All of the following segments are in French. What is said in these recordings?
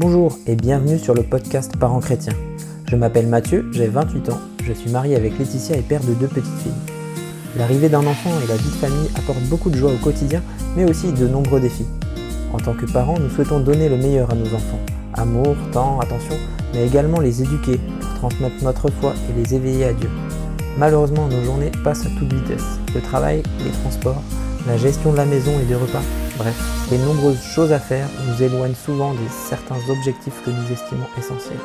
Bonjour et bienvenue sur le podcast Parents chrétiens. Je m'appelle Mathieu, j'ai 28 ans, je suis marié avec Laetitia et père de deux petites filles. L'arrivée d'un enfant et la vie de famille apportent beaucoup de joie au quotidien, mais aussi de nombreux défis. En tant que parents, nous souhaitons donner le meilleur à nos enfants. Amour, temps, attention, mais également les éduquer, leur transmettre notre foi et les éveiller à Dieu. Malheureusement, nos journées passent à toute vitesse. Le travail, les transports, la gestion de la maison et des repas, bref, les nombreuses choses à faire nous éloignent souvent de certains objectifs que nous estimons essentiels.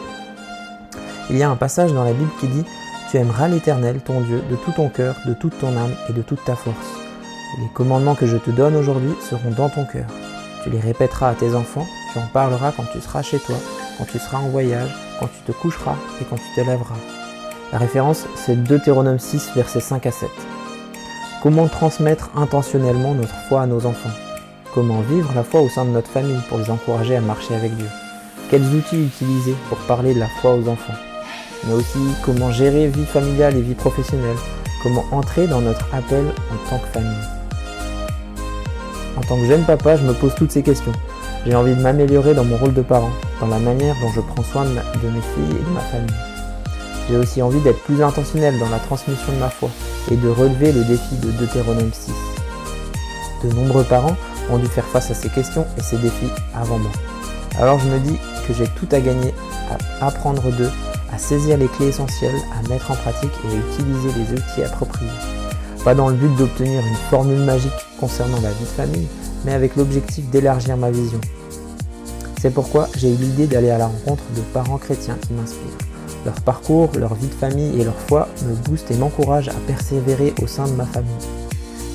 Il y a un passage dans la Bible qui dit Tu aimeras l'Éternel, ton Dieu, de tout ton cœur, de toute ton âme et de toute ta force. Les commandements que je te donne aujourd'hui seront dans ton cœur. Tu les répéteras à tes enfants, tu en parleras quand tu seras chez toi, quand tu seras en voyage, quand tu te coucheras et quand tu te lèveras. La référence, c'est Deutéronome 6, versets 5 à 7. Comment transmettre intentionnellement notre foi à nos enfants? Comment vivre la foi au sein de notre famille pour les encourager à marcher avec Dieu? Quels outils utiliser pour parler de la foi aux enfants? Mais aussi comment gérer vie familiale et vie professionnelle? Comment entrer dans notre appel en tant que famille? En tant que jeune papa, je me pose toutes ces questions. J'ai envie de m'améliorer dans mon rôle de parent, dans la manière dont je prends soin de, mes filles et de ma famille. J'ai aussi envie d'être plus intentionnel dans la transmission de ma foi et de relever le défi de Deutéronome 6. De nombreux parents ont dû faire face à ces questions et ces défis avant moi. Alors je me dis que j'ai tout à gagner à apprendre d'eux, à saisir les clés essentielles, à mettre en pratique et à utiliser les outils appropriés. Pas dans le but d'obtenir une formule magique concernant la vie de famille, mais avec l'objectif d'élargir ma vision. C'est pourquoi j'ai eu l'idée d'aller à la rencontre de parents chrétiens qui m'inspirent. Leur parcours, leur vie de famille et leur foi me boostent et m'encouragent à persévérer au sein de ma famille.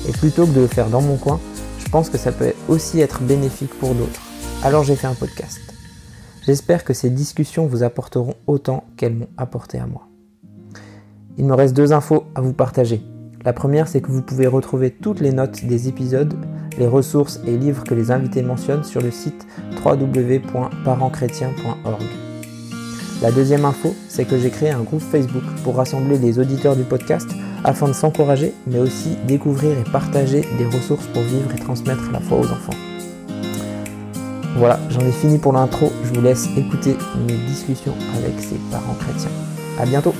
Et plutôt que de le faire dans mon coin, je pense que ça peut aussi être bénéfique pour d'autres. Alors j'ai fait un podcast. J'espère que ces discussions vous apporteront autant qu'elles m'ont apporté à moi. Il me reste deux infos à vous partager. La première, c'est que vous pouvez retrouver toutes les notes des épisodes, les ressources et livres que les invités mentionnent sur le site www.parentschrétien.org. La deuxième info, c'est que j'ai créé un groupe Facebook pour rassembler les auditeurs du podcast afin de s'encourager, mais aussi découvrir et partager des ressources pour vivre et transmettre la foi aux enfants. Voilà, j'en ai fini pour l'intro, je vous laisse écouter mes discussions avec ces parents chrétiens. A bientôt